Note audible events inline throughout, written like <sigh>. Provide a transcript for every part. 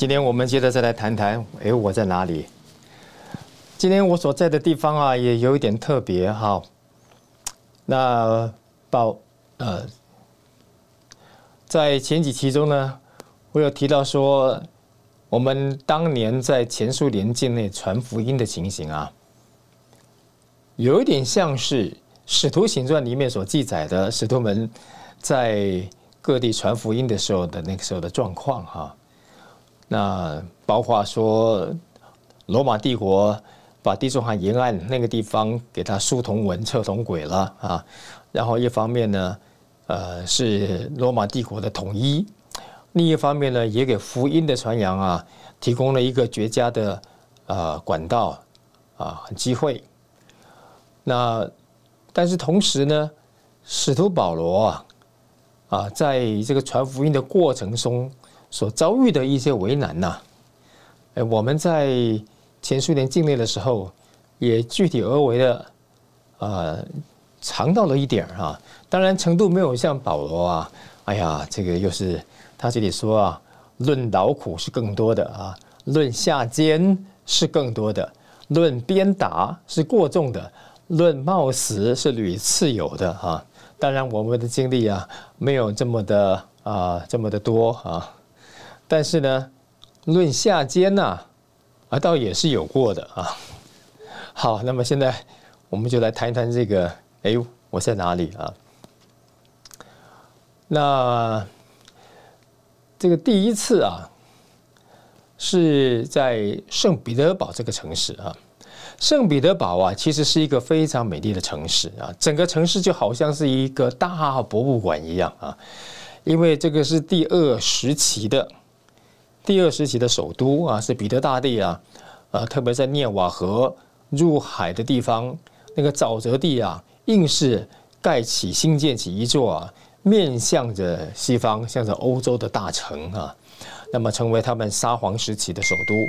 今天我们接着再来谈谈，哎，我在哪里？今天我所在的地方啊，也有一点特别哈。那报呃，在前几期中呢，我有提到说，我们当年在前苏联境内传福音的情形啊，有一点像是《使徒行传》里面所记载的使徒们在各地传福音的时候的那个时候的状况哈。那包括说，罗马帝国把地中海沿岸那个地方给它书同文、册同轨了啊，然后一方面呢，呃，是罗马帝国的统一，另一方面呢，也给福音的传扬啊提供了一个绝佳的呃管道啊机会。那但是同时呢，使徒保罗啊啊，在这个传福音的过程中。所遭遇的一些为难呐，哎，我们在前苏联境内的时候，也具体而为的，呃，尝到了一点啊。当然程度没有像保罗啊，哎呀，这个又是他这里说啊，论劳苦是更多的啊，论下监是更多的，论鞭打是过重的，论冒死是屡次有的啊。当然我们的经历啊，没有这么的啊，这么的多啊。但是呢，论下监呐，啊，倒也是有过的啊。好，那么现在我们就来谈一谈这个，哎，我在哪里啊？那这个第一次啊，是在圣彼得堡这个城市啊。圣彼得堡啊，其实是一个非常美丽的城市啊，整个城市就好像是一个大博物馆一样啊，因为这个是第二时期的。第二时期的首都啊，是彼得大帝啊，呃，特别在涅瓦河入海的地方，那个沼泽地啊，硬是盖起、新建起一座啊，面向着西方、向着欧洲的大城啊，那么成为他们沙皇时期的首都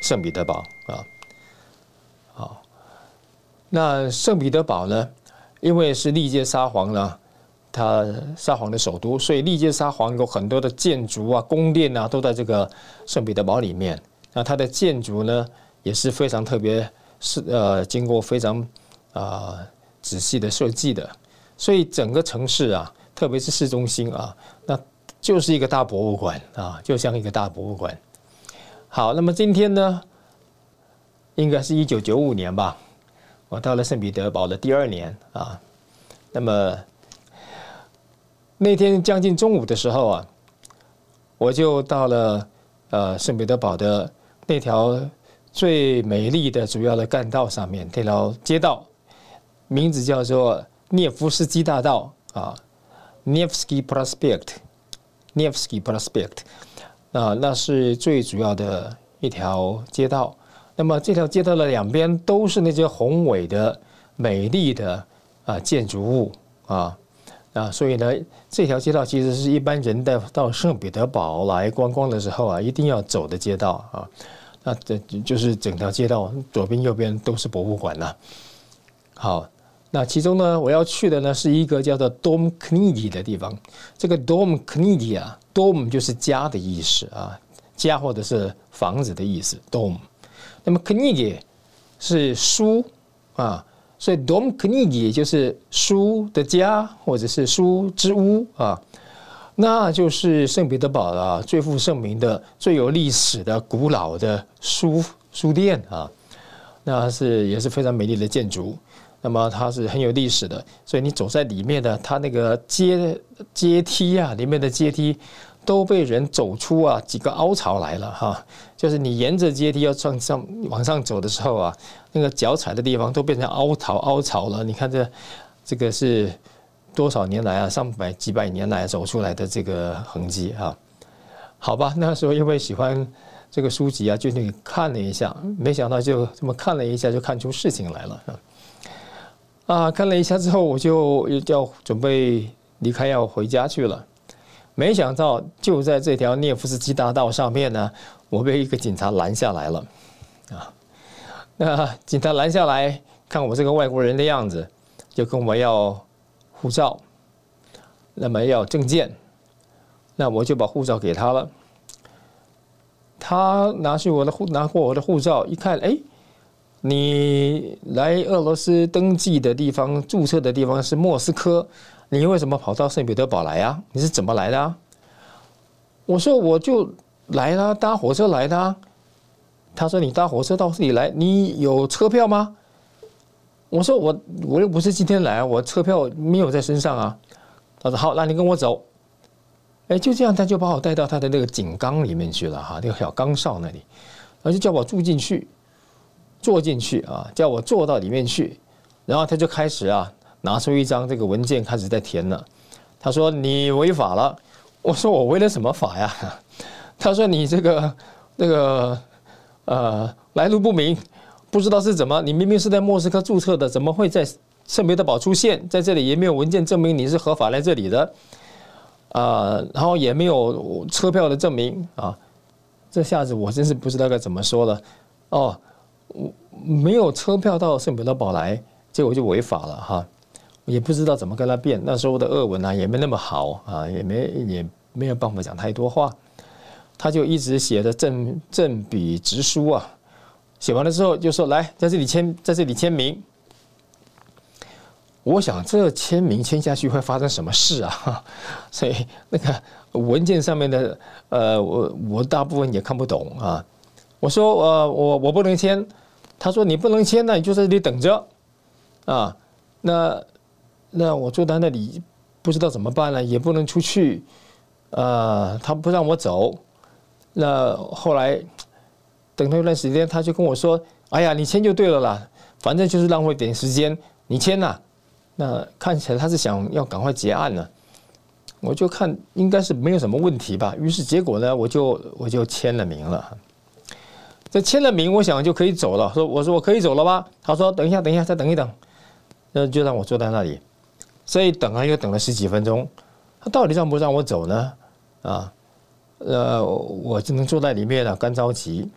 圣彼得堡啊。好，那圣彼得堡呢，因为是历届沙皇呢。他沙皇的首都，所以历届沙皇有很多的建筑啊、宫殿啊，都在这个圣彼得堡里面。那它的建筑呢，也是非常特别，是呃，经过非常啊仔细的设计的。所以整个城市啊，特别是市中心啊，那就是一个大博物馆啊，就像一个大博物馆。好，那么今天呢，应该是一九九五年吧，我到了圣彼得堡的第二年啊，那么。那天将近中午的时候啊，我就到了呃圣彼得堡的那条最美丽的主要的干道上面，这条街道名字叫做涅夫斯基大道啊，Nevsky Prospect，Nevsky Prospect，啊，那是最主要的一条街道。那么这条街道的两边都是那些宏伟的、美丽的啊建筑物啊。啊，所以呢，这条街道其实是一般人在到圣彼得堡来观光的时候啊，一定要走的街道啊。那这就是整条街道左边右边都是博物馆呐。好，那其中呢，我要去的呢是一个叫做 Dom Knigi 的地方。这个 Dom Knigi 啊，Dom 就是家的意思啊，家或者是房子的意思。Dom，那么 Knigi 是书啊。所以 dom k n i g 就是书的家，或者是书之屋啊，那就是圣彼得堡啊最负盛名的、最有历史的、古老的书书店啊，那是也是非常美丽的建筑。那么它是很有历史的，所以你走在里面的，它那个阶阶梯啊，里面的阶梯都被人走出啊几个凹槽来了哈。就是你沿着阶梯要上上往上走的时候啊，那个脚踩的地方都变成凹槽凹槽了。你看这这个是多少年来啊，上百几百年来走出来的这个痕迹啊。好吧，那时候因为喜欢这个书籍啊，就去看了一下，没想到就这么看了一下，就看出事情来了啊。啊，看了一下之后，我就要准备离开，要回家去了。没想到就在这条涅夫斯基大道上面呢，我被一个警察拦下来了。啊，那警察拦下来看我这个外国人的样子，就跟我要护照，那么要证件，那我就把护照给他了。他拿去我的护，拿过我的护照，一看，哎。你来俄罗斯登记的地方、注册的地方是莫斯科，你为什么跑到圣彼得堡来啊？你是怎么来的啊？我说我就来了，搭火车来的。他说你搭火车到这里来，你有车票吗？我说我我又不是今天来，我车票没有在身上啊。他说好，那你跟我走。哎，就这样，他就把我带到他的那个井缸里面去了哈，那个小缸哨那里，然后就叫我住进去。坐进去啊，叫我坐到里面去，然后他就开始啊，拿出一张这个文件开始在填了。他说你违法了，我说我违了什么法呀？<laughs> 他说你这个那个呃来路不明，不知道是怎么，你明明是在莫斯科注册的，怎么会在圣彼得堡出现在这里？也没有文件证明你是合法来这里的啊，然后也没有车票的证明啊，这下子我真是不知道该怎么说了哦。我没有车票到圣彼得堡来，结果就违法了哈，也不知道怎么跟他辩。那时候的俄文啊也没那么好啊，也没也没有办法讲太多话，他就一直写的正正笔直书啊。写完了之后就说来在这里签，在这里签名。我想这签名签下去会发生什么事啊？<laughs> 所以那个文件上面的呃，我我大部分也看不懂啊。我说呃我我不能签。他说：“你不能签，那你就在这里等着，啊，那那我坐在那里不知道怎么办了，也不能出去，啊，他不让我走。那后来等了一段时间，他就跟我说：‘哎呀，你签就对了啦，反正就是浪费点时间，你签呐。’那看起来他是想要赶快结案呢。我就看应该是没有什么问题吧。于是结果呢，我就我就签了名了。”这签了名，我想就可以走了。说我说我可以走了吧？他说等一下，等一下，再等一等。那就让我坐在那里。所以等啊，又等了十几分钟。他到底让不让我走呢？啊，呃，我只能坐在里面了，干着急。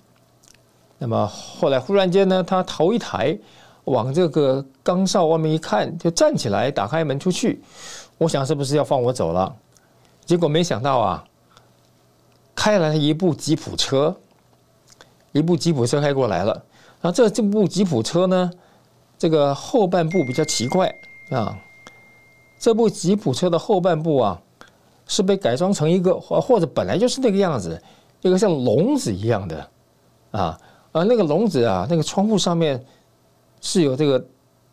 那么后来忽然间呢，他头一抬，往这个岗哨外面一看，就站起来，打开门出去。我想是不是要放我走了？结果没想到啊，开来了一部吉普车。一部吉普车开过来了，然后这这部吉普车呢，这个后半部比较奇怪啊，这部吉普车的后半部啊，是被改装成一个或或者本来就是那个样子，一个像笼子一样的啊，而那个笼子啊，那个窗户上面是有这个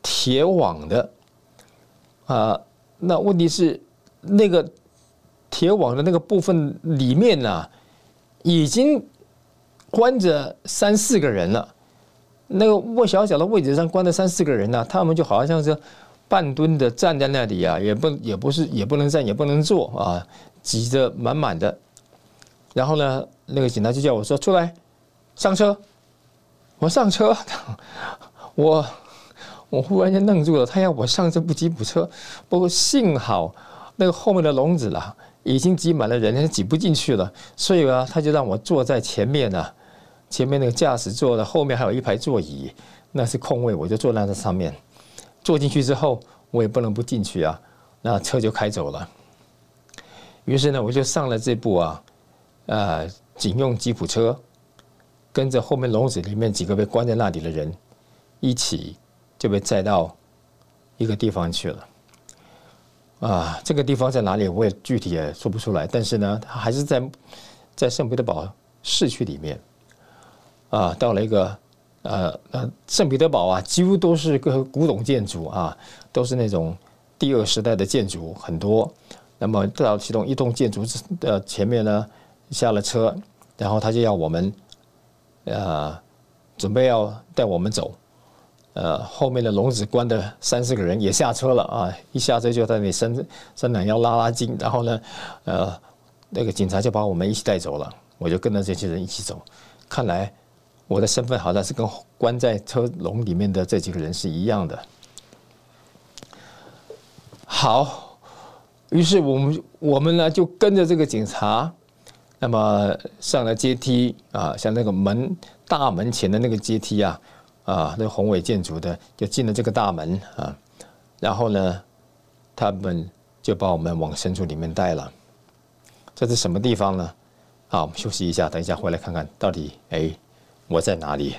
铁网的啊，那问题是那个铁网的那个部分里面呢，已经。关着三四个人了，那个莫小小的位置上关着三四个人呢，他们就好像是半蹲的站在那里啊，也不也不是也不能站也不能坐啊，挤得满满的。然后呢，那个警察就叫我说出来上车，我上车，我我忽然间愣住了，他要我上这部吉普车，不过幸好那个后面的笼子了已经挤满了人，挤不进去了，所以啊，他就让我坐在前面呢。前面那个驾驶座的后面还有一排座椅，那是空位，我就坐在那上面。坐进去之后，我也不能不进去啊，那车就开走了。于是呢，我就上了这部啊，呃，警用吉普车，跟着后面笼子里面几个被关在那里的人一起就被载到一个地方去了。啊，这个地方在哪里，我也具体也说不出来。但是呢，它还是在在圣彼得堡市区里面。啊，到了一个呃呃圣彼得堡啊，几乎都是个古董建筑啊，都是那种第二时代的建筑很多。那么到其中一栋建筑的前面呢，下了车，然后他就要我们呃准备要带我们走。呃，后面的笼子关的三四个人也下车了啊！一下车就在那里伸伸懒腰拉拉筋，然后呢，呃，那个警察就把我们一起带走了。我就跟着这些人一起走。看来我的身份好像是跟关在车笼里面的这几个人是一样的。好，于是我们我们呢就跟着这个警察，那么上了阶梯啊，像那个门大门前的那个阶梯啊。啊，那宏伟建筑的就进了这个大门啊，然后呢，他们就把我们往深处里面带了。这是什么地方呢？好，我们休息一下，等一下回来看看到底哎我在哪里。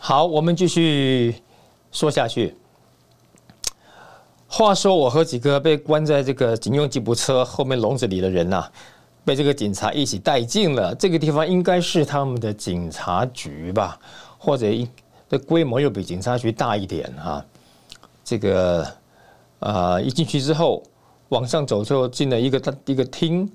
好，我们继续说下去。话说，我和几个被关在这个警用吉普车后面笼子里的人呐，被这个警察一起带进了这个地方，应该是他们的警察局吧，或者一的规模又比警察局大一点啊。这个啊，一进去之后，往上走之后，进了一个一个厅。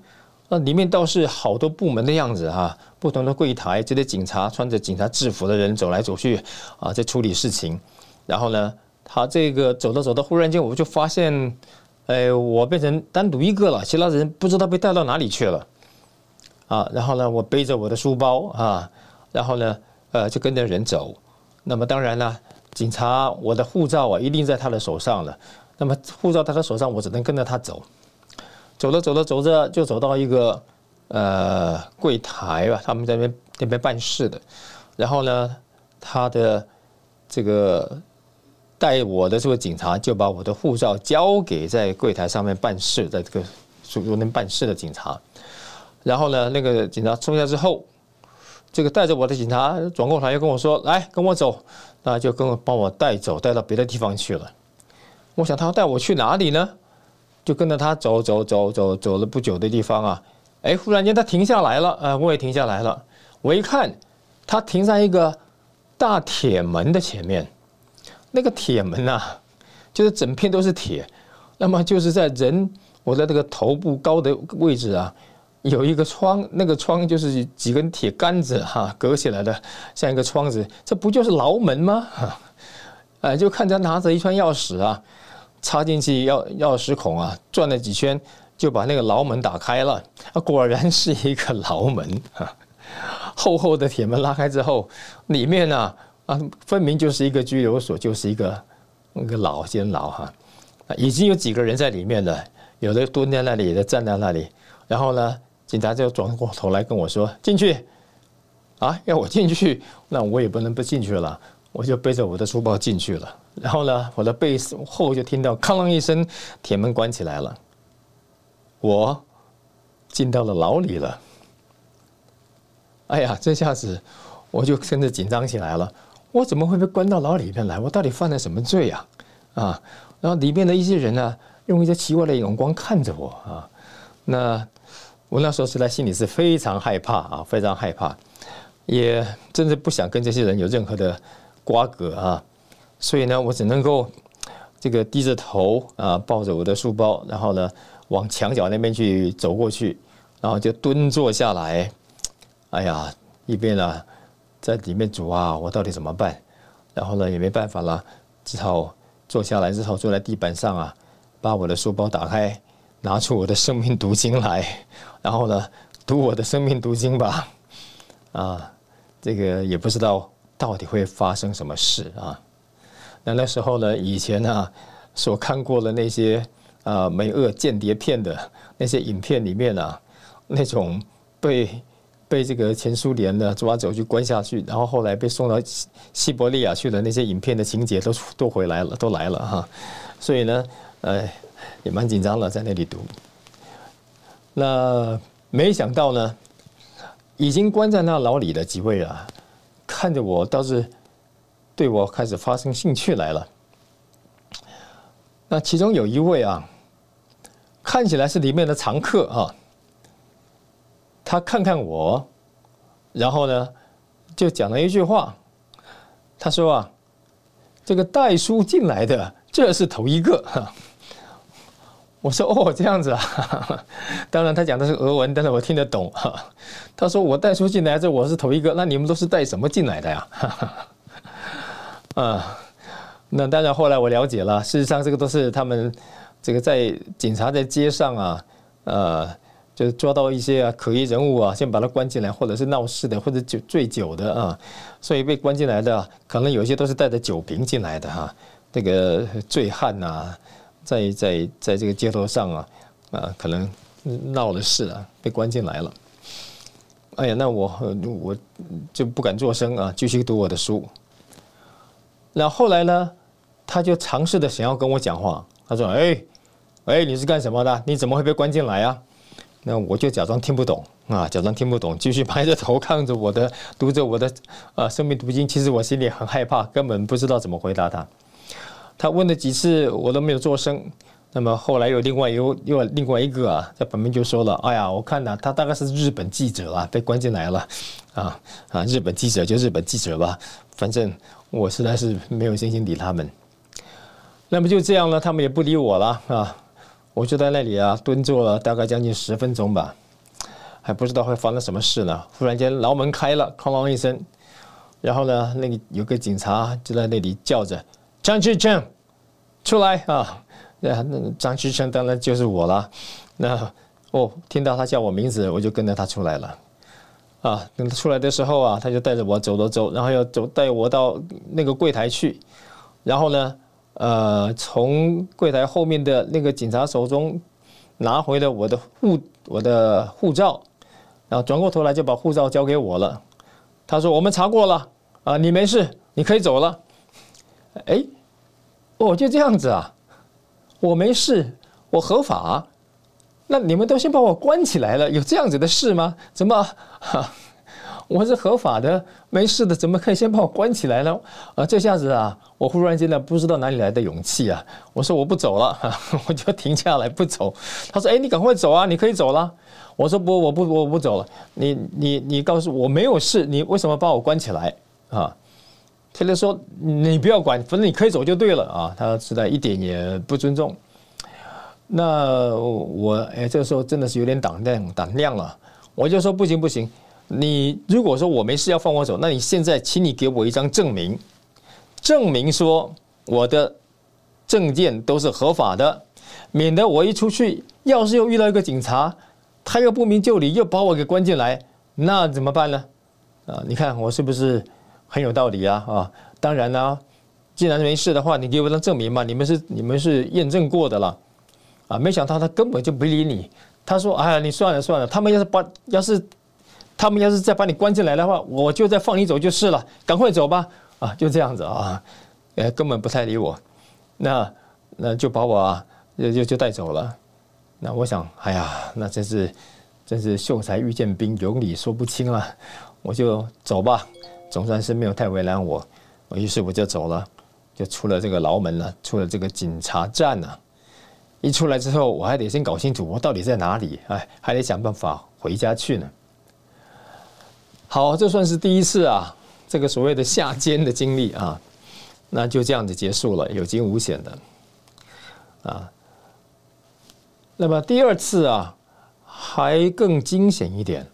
那里面倒是好多部门的样子哈，不同的柜台，这些警察穿着警察制服的人走来走去啊，在处理事情。然后呢，他这个走着走着，忽然间我就发现，哎，我变成单独一个了，其他人不知道被带到哪里去了啊。然后呢，我背着我的书包啊，然后呢，呃，就跟着人走。那么当然了，警察我的护照啊，一定在他的手上了。那么护照在他手上，我只能跟着他走。走着走着走着，就走到一个呃柜台吧，他们在那边那边办事的。然后呢，他的这个带我的这个警察就把我的护照交给在柜台上面办事，在这个属那边办事的警察。然后呢，那个警察收下之后，这个带着我的警察转过头又跟我说：“来，跟我走。”那就跟我帮我带走，带到别的地方去了。我想他要带我去哪里呢？就跟着他走走走走走了不久的地方啊，哎，忽然间他停下来了，呃，我也停下来了。我一看，他停在一个大铁门的前面，那个铁门呐，就是整片都是铁，那么就是在人我在这个头部高的位置啊，有一个窗，那个窗就是几根铁杆子哈隔起来的，像一个窗子，这不就是牢门吗？<laughs> 哎，就看他拿着一串钥匙啊。插进去钥钥匙孔啊，转了几圈就把那个牢门打开了。啊，果然是一个牢门啊！<laughs> 厚厚的铁门拉开之后，里面呢啊，分明就是一个拘留所，就是一个那个老监牢哈。已经有几个人在里面了，有的蹲在那里，有的站在那里。然后呢，警察就转过头来跟我说：“进去。”啊，要我进去，<laughs> 那我也不能不进去了。我就背着我的书包进去了。然后呢，我的背后就听到“哐啷”一声，铁门关起来了。我进到了牢里了。哎呀，这下子我就跟着紧张起来了。我怎么会被关到牢里面来？我到底犯了什么罪呀？啊！然后里面的一些人呢，用一些奇怪的眼光看着我啊。那我那时候实在心里是非常害怕啊，非常害怕，也真的不想跟这些人有任何的瓜葛啊。所以呢，我只能够这个低着头啊，抱着我的书包，然后呢，往墙角那边去走过去，然后就蹲坐下来。哎呀，一边呢在里面煮啊，我到底怎么办？然后呢也没办法了，只好坐下来之后坐在地板上啊，把我的书包打开，拿出我的生命读经来，<laughs> 然后呢读我的生命读经吧。啊，这个也不知道到底会发生什么事啊。那那时候呢，以前呢，所看过的那些啊美俄间谍片的那些影片里面啊，那种被被这个前苏联的抓走去关下去，然后后来被送到西伯利亚去的那些影片的情节都都回来了，都来了哈。所以呢，呃，也蛮紧张的，在那里读。那没想到呢，已经关在那牢里的几位啊。看着我，倒是对我开始发生兴趣来了。那其中有一位啊，看起来是里面的常客啊，他看看我，然后呢，就讲了一句话，他说啊，这个带书进来的，这是头一个。<laughs> 我说哦，这样子啊，<laughs> 当然他讲的是俄文，但是我听得懂哈。<laughs> 他说我带书进来，这我是头一个，那你们都是带什么进来的呀？啊，那当然后来我了解了，事实上这个都是他们这个在警察在街上啊，呃，就抓到一些啊可疑人物啊，先把他关进来，或者是闹事的，或者酒醉酒的啊，所以被关进来的可能有些都是带着酒瓶进来的哈，这个醉汉呐。在在在这个街头上啊，啊，可能闹了事啊，被关进来了。哎呀，那我我就不敢作声啊，继续读我的书。那后来呢，他就尝试的想要跟我讲话。他说：“哎，哎，你是干什么的？你怎么会被关进来啊？”那我就假装听不懂啊，假装听不懂，继续埋着头看着我的，读着我的啊生命读经。其实我心里很害怕，根本不知道怎么回答他。他问了几次，我都没有做声。那么后来有另外有有另外一个啊，在旁边就说了：“哎呀，我看呐，他大概是日本记者啊，被关进来了，啊啊，日本记者就日本记者吧，反正我实在是没有心情理他们。那么就这样了，他们也不理我了啊，我就在那里啊蹲坐了大概将近十分钟吧，还不知道会发生什么事呢。忽然间牢门开了，哐啷一声，然后呢，那个有个警察就在那里叫着。张志成，出来啊！那那张志成当然就是我了。那哦，听到他叫我名字，我就跟着他出来了。啊，等他出来的时候啊，他就带着我走了走，然后要走带我到那个柜台去。然后呢，呃，从柜台后面的那个警察手中拿回了我的护我的护照，然后转过头来就把护照交给我了。他说：“我们查过了啊，你没事，你可以走了。”哎，哦，就这样子啊，我没事，我合法，那你们都先把我关起来了，有这样子的事吗？怎么，我是合法的，没事的，怎么可以先把我关起来呢？啊，这下子啊，我忽然间呢，不知道哪里来的勇气啊，我说我不走了，<laughs> 我就停下来不走。他说：“哎，你赶快走啊，你可以走了。”我说：“不，我不，我不走了。你你你告诉我没有事，你为什么把我关起来啊？”他就说：“你不要管，反正你可以走就对了啊。”他实在一点也不尊重。那我哎，这个时候真的是有点胆量胆量了。我就说：“不行不行，你如果说我没事要放我走，那你现在请你给我一张证明，证明说我的证件都是合法的，免得我一出去，要是又遇到一个警察，他又不明就里，又把我给关进来，那怎么办呢？啊，你看我是不是？”很有道理啊啊！当然啦，既然没事的话，你给我张证明嘛。你们是你们是验证过的了啊！没想到他根本就不理你。他说：“哎呀，你算了算了，他们要是把要是他们要是再把你关进来的话，我就再放你走就是了。赶快走吧！”啊，就这样子啊，呃，根本不太理我。那那就把我啊就就就带走了。那我想，哎呀，那真是真是秀才遇见兵，有理说不清了。我就走吧。总算是没有太为难我，我于是我就走了，就出了这个牢门了，出了这个警察站了。一出来之后，我还得先搞清楚我到底在哪里，哎，还得想办法回家去呢。好，这算是第一次啊，这个所谓的下监的经历啊，那就这样子结束了，有惊无险的啊。那么第二次啊，还更惊险一点。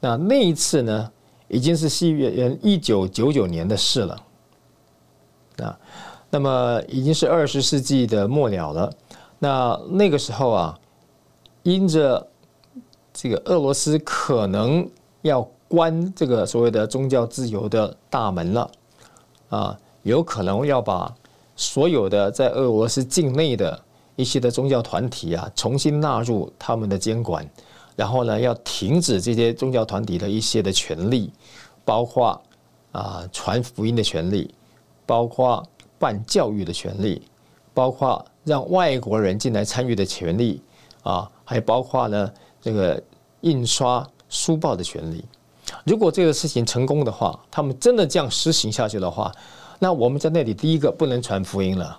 那那一次呢？已经是西元一九九九年的事了，啊，那么已经是二十世纪的末了了。那那个时候啊，因着这个俄罗斯可能要关这个所谓的宗教自由的大门了，啊，有可能要把所有的在俄罗斯境内的一些的宗教团体啊，重新纳入他们的监管。然后呢，要停止这些宗教团体的一些的权利，包括啊传福音的权利，包括办教育的权利，包括让外国人进来参与的权利啊，还包括呢这个印刷书报的权利。如果这个事情成功的话，他们真的这样实行下去的话，那我们在那里第一个不能传福音了，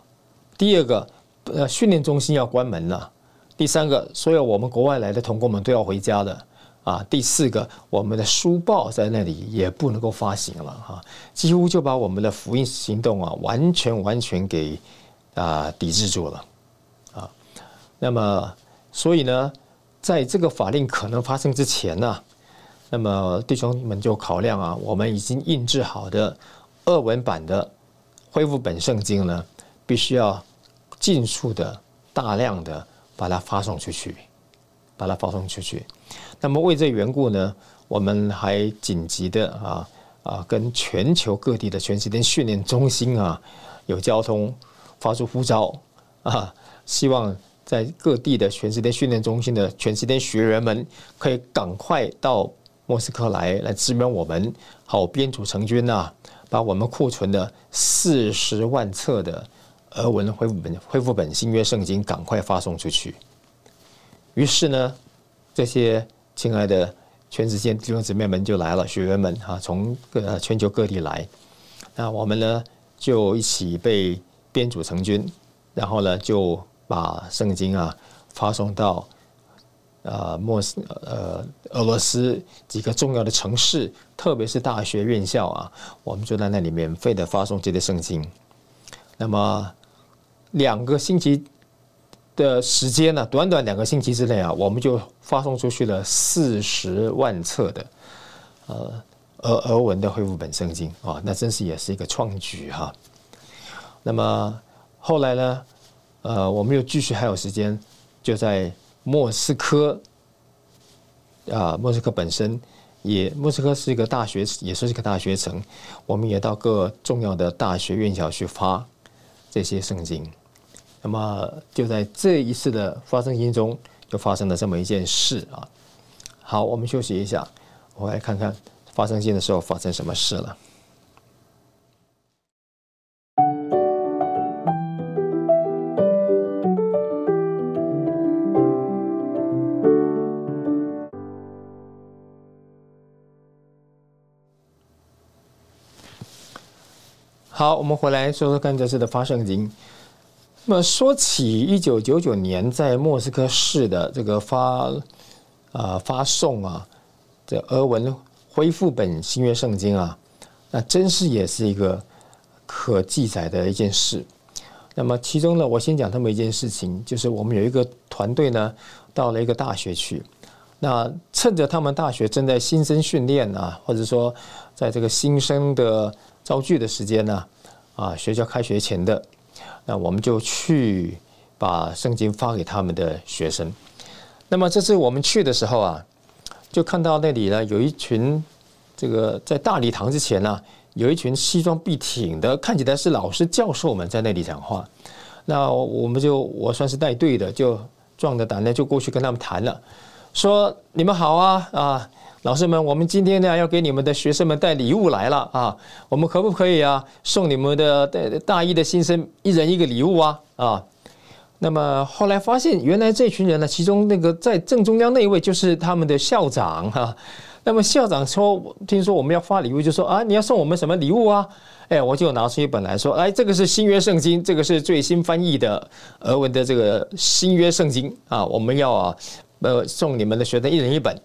第二个呃训练中心要关门了，第三个所有我们国外来的同工们都要回家的。啊，第四个，我们的书报在那里也不能够发行了哈，几乎就把我们的福音行动啊，完全完全给啊抵制住了啊。那么，所以呢，在这个法令可能发生之前呢，那么弟兄们就考量啊，我们已经印制好的二文版的恢复本圣经呢，必须要尽速的大量的把它发送出去，把它发送出去。那么为这缘故呢，我们还紧急的啊啊，跟全球各地的全时间训练中心啊有交通，发出呼召啊，希望在各地的全时间训练中心的全时间学员们可以赶快到莫斯科来，来支援我们，好编组成军呐，把我们库存的四十万册的俄文恢复本恢复本新约圣经赶快发送出去。于是呢，这些。亲爱的全世界弟兄姊妹们就来了，学员们哈，从各全球各地来，那我们呢就一起被编组成军，然后呢就把圣经啊发送到呃莫斯呃俄罗斯几个重要的城市，特别是大学院校啊，我们就在那里免费的发送这些圣经。那么两个星期。的时间呢？短短两个星期之内啊，我们就发送出去了四十万册的呃俄俄文的恢复本圣经啊，那真是也是一个创举哈。那么后来呢，呃，我们又继续还有时间，就在莫斯科啊，莫斯科本身也莫斯科是一个大学，也是一个大学城，我们也到各重要的大学院校去发这些圣经。那么就在这一次的发生经中，就发生了这么一件事啊。好，我们休息一下，我来看看发生经的时候发生什么事了。好，我们回来说说看这次的发圣经。那么说起一九九九年在莫斯科市的这个发啊发送啊，这俄文恢复本新约圣经啊，那真是也是一个可记载的一件事。那么其中呢，我先讲这么一件事情，就是我们有一个团队呢，到了一个大学去，那趁着他们大学正在新生训练啊，或者说在这个新生的招聚的时间呢，啊学校开学前的。那我们就去把圣经发给他们的学生。那么这次我们去的时候啊，就看到那里呢有一群这个在大礼堂之前呢，有一群西装笔挺的，看起来是老师教授们在那里讲话。那我们就我算是带队的，就壮着胆呢就过去跟他们谈了，说你们好啊啊。老师们，我们今天呢要给你们的学生们带礼物来了啊！我们可不可以啊送你们的大大一的新生一人一个礼物啊啊？那么后来发现，原来这群人呢，其中那个在正中央那一位就是他们的校长哈。那么校长说，听说我们要发礼物，就说啊，你要送我们什么礼物啊？哎，我就拿出一本来说，哎，这个是新约圣经，这个是最新翻译的俄文的这个新约圣经啊，我们要啊呃送你们的学生一人一本。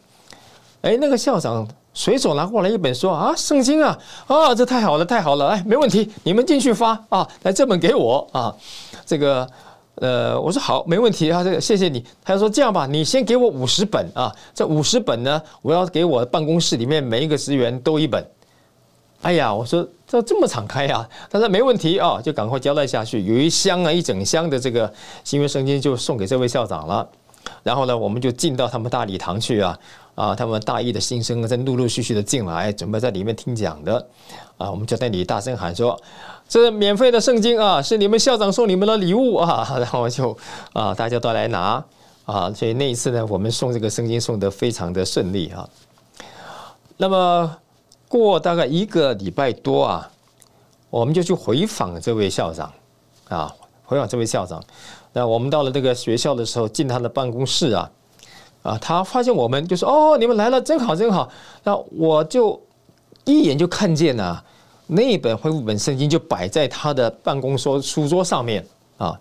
哎，那个校长随手拿过来一本，说啊，圣经啊，啊，这太好了，太好了，哎，没问题，你们进去发啊，来这本给我啊，这个，呃，我说好，没问题啊，这个谢谢你。他说这样吧，你先给我五十本啊，这五十本呢，我要给我办公室里面每一个职员都一本。哎呀，我说这这么敞开呀？他说没问题啊，就赶快交代下去，有一箱啊，一整箱的这个新约圣经就送给这位校长了。然后呢，我们就进到他们大礼堂去啊。啊，他们大一的新生在陆陆续续的进来，准备在里面听讲的。啊，我们就在那里大声喊说：“这免费的圣经啊，是你们校长送你们的礼物啊！” <laughs> 然后就啊，大家都来拿啊。所以那一次呢，我们送这个圣经送的非常的顺利啊。那么过大概一个礼拜多啊，我们就去回访这位校长啊，回访这位校长。那我们到了这个学校的时候，进他的办公室啊。啊，他发现我们就说：“哦，你们来了，真好，真好。”那我就一眼就看见了那本恢复本圣经就摆在他的办公桌书桌上面啊。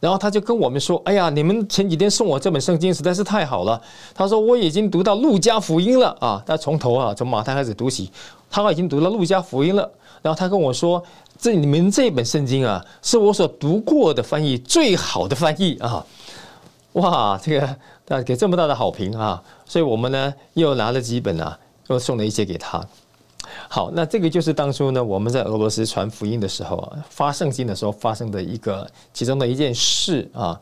然后他就跟我们说：“哎呀，你们前几天送我这本圣经实在是太好了。”他说：“我已经读到路加福音了啊！他从头啊，从马太开始读起，他已经读到路加福音了。然后他跟我说：‘这你们这本圣经啊，是我所读过的翻译最好的翻译啊！’哇，这个啊给这么大的好评啊！所以我们呢又拿了几本啊，又送了一些给他。”好，那这个就是当初呢，我们在俄罗斯传福音的时候啊，发圣经的时候发生的一个其中的一件事啊，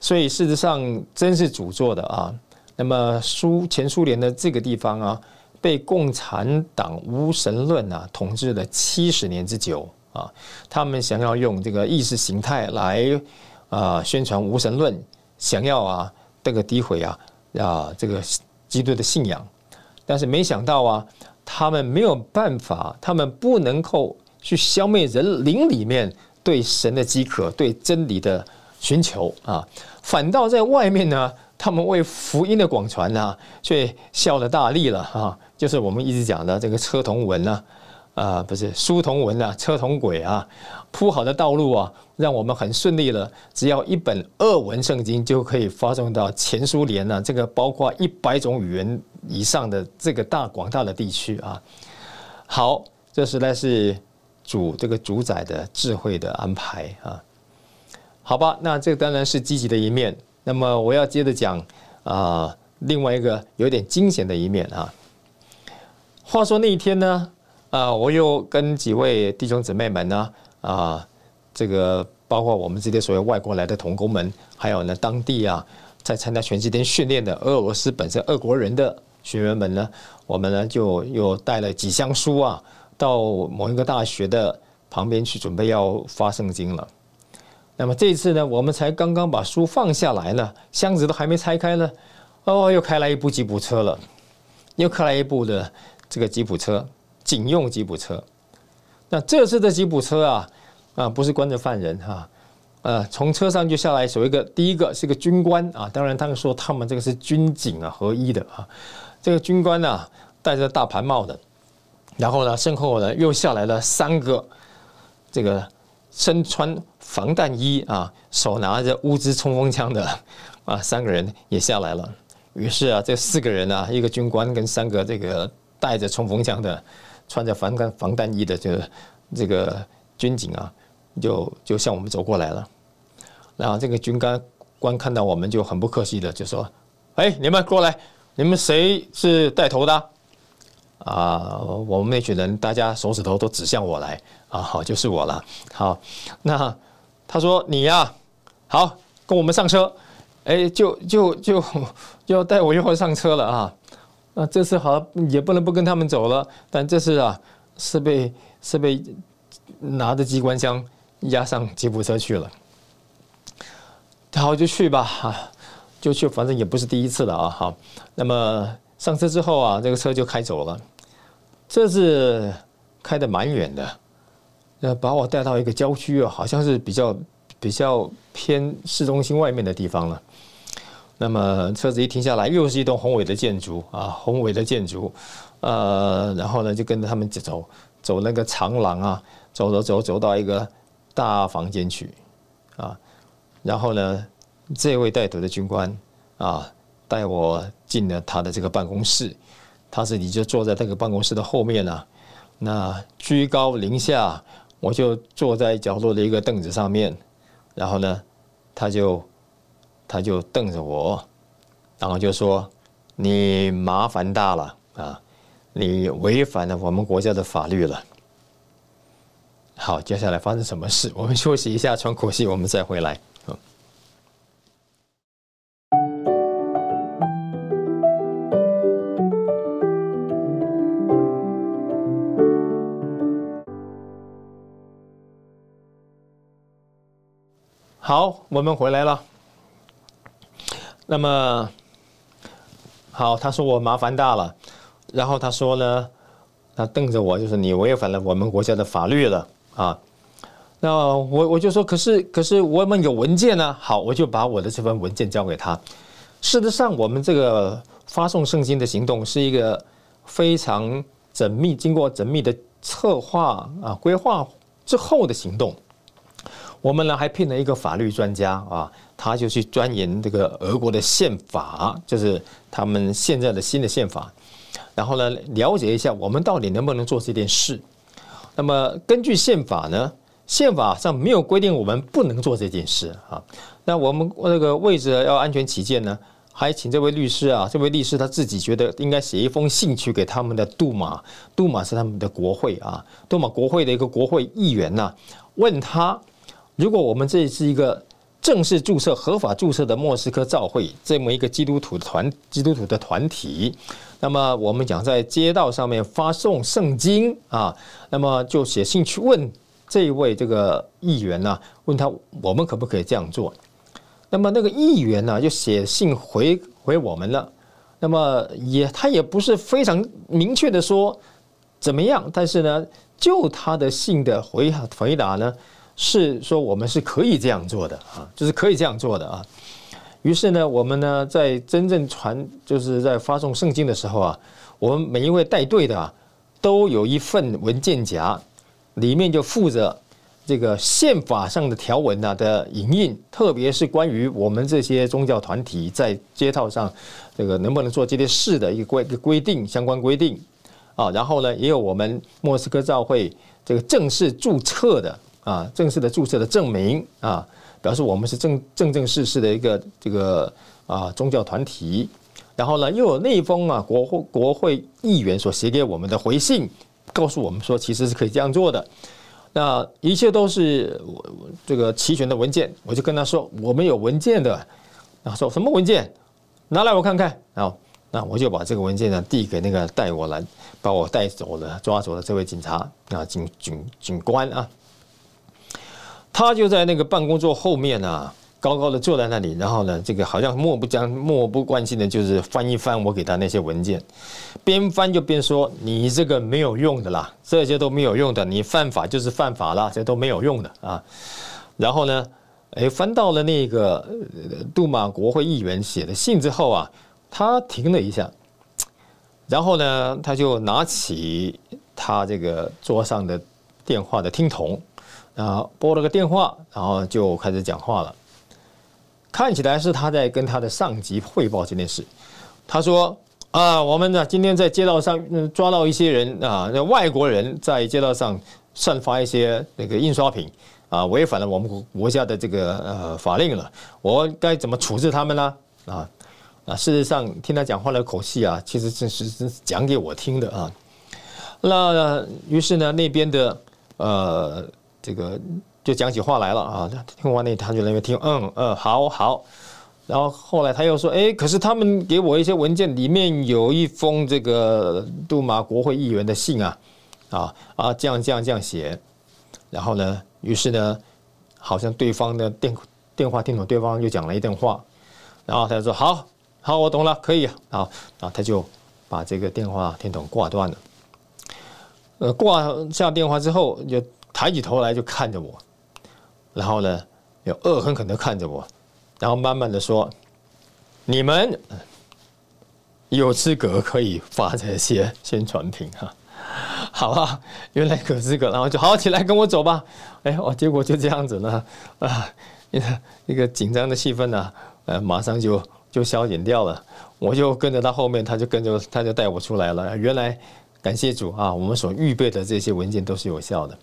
所以事实上真是主做的啊。那么苏前苏联的这个地方啊，被共产党无神论啊统治了七十年之久啊，他们想要用这个意识形态来啊宣传无神论，想要啊这个诋毁啊啊这个基督的信仰，但是没想到啊。他们没有办法，他们不能够去消灭人灵里面对神的饥渴、对真理的寻求啊，反倒在外面呢，他们为福音的广传呢，却效了大力了啊！就是我们一直讲的这个车同文呢，啊不是书同文啊，车同轨啊，铺好的道路啊，让我们很顺利了。只要一本俄文圣经就可以发送到前苏联呢，这个包括一百种语言。以上的这个大广大的地区啊，好，这实在是主这个主宰的智慧的安排啊，好吧，那这当然是积极的一面。那么我要接着讲啊，另外一个有点惊险的一面啊。话说那一天呢，啊，我又跟几位弟兄姊妹们呢，啊，这个包括我们这些所谓外国来的童工们，还有呢当地啊，在参加全世天训练的俄罗斯本身俄国人的。学员们呢，我们呢就又带了几箱书啊，到某一个大学的旁边去，准备要发圣经了。那么这次呢，我们才刚刚把书放下来呢，箱子都还没拆开呢，哦，又开来一部吉普车了，又开来一部的这个吉普车，警用吉普车。那这次的吉普车啊，啊，不是关着犯人哈，呃，从车上就下来，有一个第一个是个军官啊，当然他们说他们这个是军警啊合一的啊。这个军官呢，戴着大盘帽的，然后呢，身后呢又下来了三个，这个身穿防弹衣啊，手拿着乌兹冲锋枪的啊，三个人也下来了。于是啊，这四个人啊，一个军官跟三个这个带着冲锋枪的、穿着防弹防弹衣的这个这个军警啊，就就向我们走过来了。然后这个军官官看到我们就很不客气的就说：“哎，你们过来。”你们谁是带头的？啊，我们那群人，大家手指头都指向我来啊，好，就是我了。好，那他说你呀，好，跟我们上车。哎，就就就就要带我一会儿上车了啊。那这次好也不能不跟他们走了，但这次啊是被是被拿着机关枪押上吉普车去了。好，就去吧。就去，反正也不是第一次了啊！好，那么上车之后啊，这个车就开走了。这是开的蛮远的，呃，把我带到一个郊区啊，好像是比较比较偏市中心外面的地方了。那么车子一停下来，又是一栋宏伟的建筑啊，宏伟的建筑。呃，然后呢，就跟着他们走走那个长廊啊，走走走走到一个大房间去啊，然后呢。这位带头的军官啊，带我进了他的这个办公室，他自己就坐在这个办公室的后面呢。那居高临下，我就坐在角落的一个凳子上面。然后呢，他就他就瞪着我，然后就说：“你麻烦大了啊，你违反了我们国家的法律了。”好，接下来发生什么事？我们休息一下，喘口气，我们再回来。好，我们回来了。那么，好，他说我麻烦大了，然后他说呢，他瞪着我，就是你违反了我们国家的法律了啊。那我我就说，可是可是我们有文件呢。好，我就把我的这份文件交给他。事实上，我们这个发送圣经的行动是一个非常缜密、经过缜密的策划啊规划之后的行动。我们呢还聘了一个法律专家啊，他就去钻研这个俄国的宪法，就是他们现在的新的宪法，然后呢了解一下我们到底能不能做这件事。那么根据宪法呢，宪法上没有规定我们不能做这件事啊。那我们那个为着要安全起见呢，还请这位律师啊，这位律师他自己觉得应该写一封信去给他们的杜马，杜马是他们的国会啊，杜马国会的一个国会议员呐，问他。如果我们这是一个正式注册、合法注册的莫斯科教会这么一个基督徒团、基督徒的团体，那么我们讲在街道上面发送圣经啊，那么就写信去问这一位这个议员呢，问他我们可不可以这样做？那么那个议员呢，就写信回回我们了。那么也他也不是非常明确的说怎么样，但是呢，就他的信的回回答呢。是说我们是可以这样做的啊，就是可以这样做的啊。于是呢，我们呢在真正传，就是在发送圣经的时候啊，我们每一位带队的啊，都有一份文件夹，里面就附着这个宪法上的条文啊的影印，特别是关于我们这些宗教团体在街道上这个能不能做这些事的一个规规定相关规定啊。然后呢，也有我们莫斯科教会这个正式注册的。啊，正式的注册的证明啊，表示我们是正正正式式的一个这个啊宗教团体。然后呢，又有那一封啊国会国会议员所写给我们的回信，告诉我们说其实是可以这样做的。那一切都是我这个齐全的文件，我就跟他说我们有文件的。他说什么文件？拿来我看看。然后那我就把这个文件呢递给那个带我来把我带走的抓走的这位警察啊警警警官啊。他就在那个办公桌后面啊，高高的坐在那里，然后呢，这个好像漠不将漠不关心的，就是翻一翻我给他那些文件，边翻就边说：“你这个没有用的啦，这些都没有用的，你犯法就是犯法了，这都没有用的啊。”然后呢，哎，翻到了那个杜马国会议员写的信之后啊，他停了一下，然后呢，他就拿起他这个桌上的电话的听筒。然后拨了个电话，然后就开始讲话了。看起来是他在跟他的上级汇报这件事。他说：“啊，我们呢今天在街道上抓到一些人啊，那外国人在街道上散发一些那个印刷品啊，违反了我们国家的这个呃法令了。我该怎么处置他们呢？啊啊，事实上听他讲话的口气啊，其实是是是讲给我听的啊。那于是呢，那边的呃。”这个就讲起话来了啊！听完那，他就那边听，嗯嗯，好好。然后后来他又说，哎，可是他们给我一些文件，里面有一封这个杜马国会议员的信啊，啊啊，这样这样这样写。然后呢，于是呢，好像对方的电电话听筒对方又讲了一段话，然后他就说，好好，我懂了，可以啊。然后他就把这个电话听筒挂断了。呃，挂下电话之后就。抬起头来就看着我，然后呢，又恶狠狠的看着我，然后慢慢的说：“你们有资格可以发这些宣传品哈，好啊，<laughs> 原来有资格，然后就好起来跟我走吧。”哎，哦，结果就这样子呢，啊，一个一个紧张的气氛呢，呃，马上就就消减掉了。我就跟着他后面，他就跟着他就带我出来了。原来感谢主啊，我们所预备的这些文件都是有效的。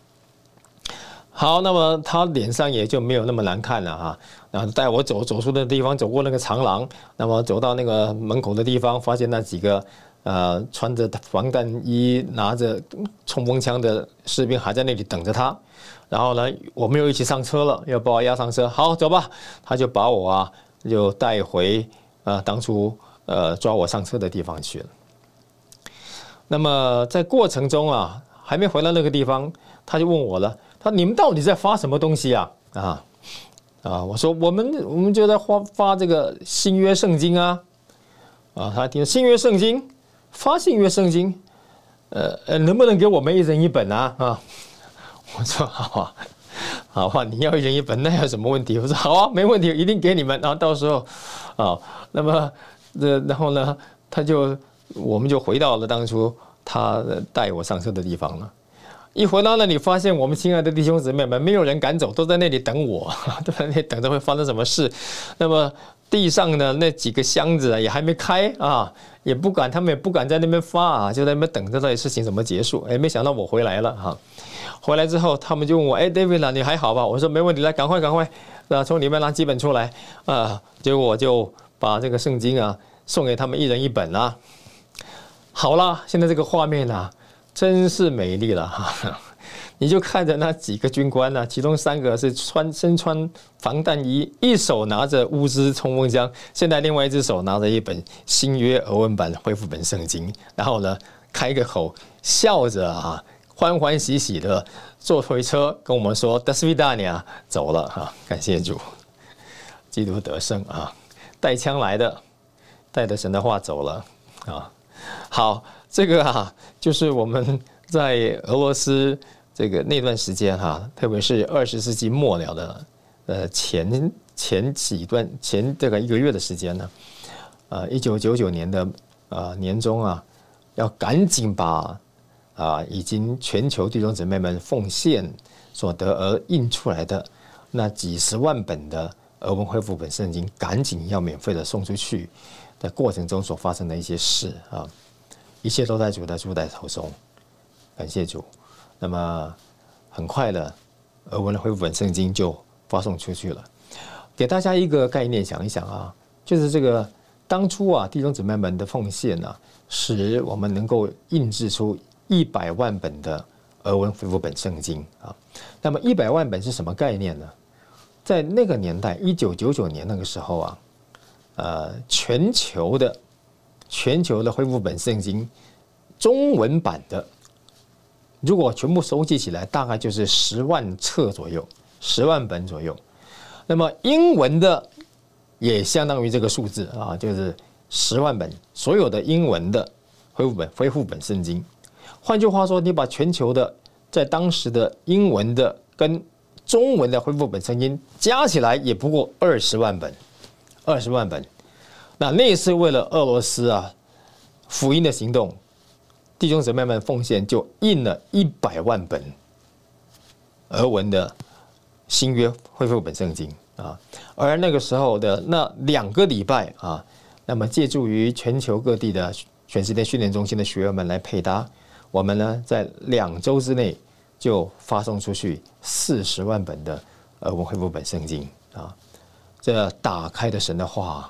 好，那么他脸上也就没有那么难看了哈。然后带我走走出的地方，走过那个长廊，那么走到那个门口的地方，发现那几个呃穿着防弹衣、拿着冲锋枪的士兵还在那里等着他。然后呢，我们又一起上车了，要把我押上车。好，走吧。他就把我啊，就带回呃当初呃抓我上车的地方去了。那么在过程中啊，还没回到那个地方，他就问我了。他你们到底在发什么东西啊？啊啊！我说我们我们就在发发这个新约圣经啊啊！他听新约圣经发新约圣经，呃呃，能不能给我们一人一本啊？啊！<laughs> 我说好啊好吧，你要一人一本，那有什么问题？我说好啊，没问题，一定给你们。然后到时候啊，那么这然后呢，他就我们就回到了当初他带我上车的地方了。一回到那里，发现我们亲爱的弟兄姊妹们，没有人敢走，都在那里等我，<laughs> 都在那里等着会发生什么事。那么地上的那几个箱子，也还没开啊，也不敢，他们也不敢在那边发啊，就在那边等着到底事情怎么结束。哎，没想到我回来了哈，回来之后他们就问我，哎，David 啊，你还好吧？我说没问题，来，赶快赶快，啊，从里面拿几本出来啊。结果我就把这个圣经啊送给他们一人一本啊。好了，现在这个画面啊。真是美丽了哈！<laughs> 你就看着那几个军官呢，其中三个是穿身穿防弹衣，一手拿着乌兹冲锋枪，现在另外一只手拿着一本新约俄文版恢复本圣经，然后呢，开个口，笑着啊，欢欢喜喜的坐推车跟我们说：“德斯维达尼亚走了哈，感谢主，基督得胜啊！带枪来的，带着神的话走了啊，好。”这个哈，就是我们在俄罗斯这个那段时间哈，特别是二十世纪末了的呃前前几段前这个一个月的时间呢，呃，一九九九年的呃年中啊，要赶紧把啊已经全球弟兄姊妹们奉献所得而印出来的那几十万本的俄文恢复本圣经，赶紧要免费的送出去的过程中所发生的一些事啊。一切都在主的主带头中，感谢主。那么很快的，俄文的恢复本圣经就发送出去了。给大家一个概念，想一想啊，就是这个当初啊弟兄姊妹们的奉献呢，使我们能够印制出一百万本的俄文恢复本圣经啊。那么一百万本是什么概念呢？在那个年代，一九九九年那个时候啊，呃，全球的。全球的恢复本圣经中文版的，如果全部收集起来，大概就是十万册左右，十万本左右。那么英文的也相当于这个数字啊，就是十万本，所有的英文的恢复本恢复本圣经。换句话说，你把全球的在当时的英文的跟中文的恢复本圣经加起来，也不过二十万本，二十万本。那那次为了俄罗斯啊，福音的行动，弟兄姊妹们奉献就印了一百万本俄文的新约恢复本圣经啊。而那个时候的那两个礼拜啊，那么借助于全球各地的全世界训练中心的学员们来配搭，我们呢在两周之内就发送出去四十万本的俄文恢复本圣经啊。这打开的神的话。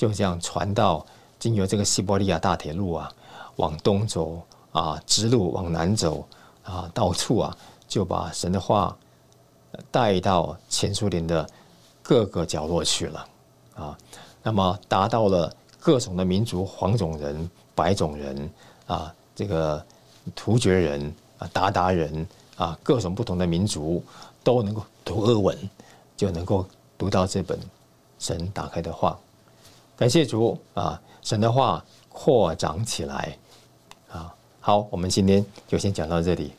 就这样传到经由这个西伯利亚大铁路啊，往东走啊，直路往南走啊，到处啊，就把神的话带到前苏联的各个角落去了啊。那么达到了各种的民族，黄种人、白种人啊，这个突厥人啊、鞑靼人啊，各种不同的民族都能够读俄文，就能够读到这本神打开的话。感谢主啊神的话扩展起来啊好我们今天就先讲到这里。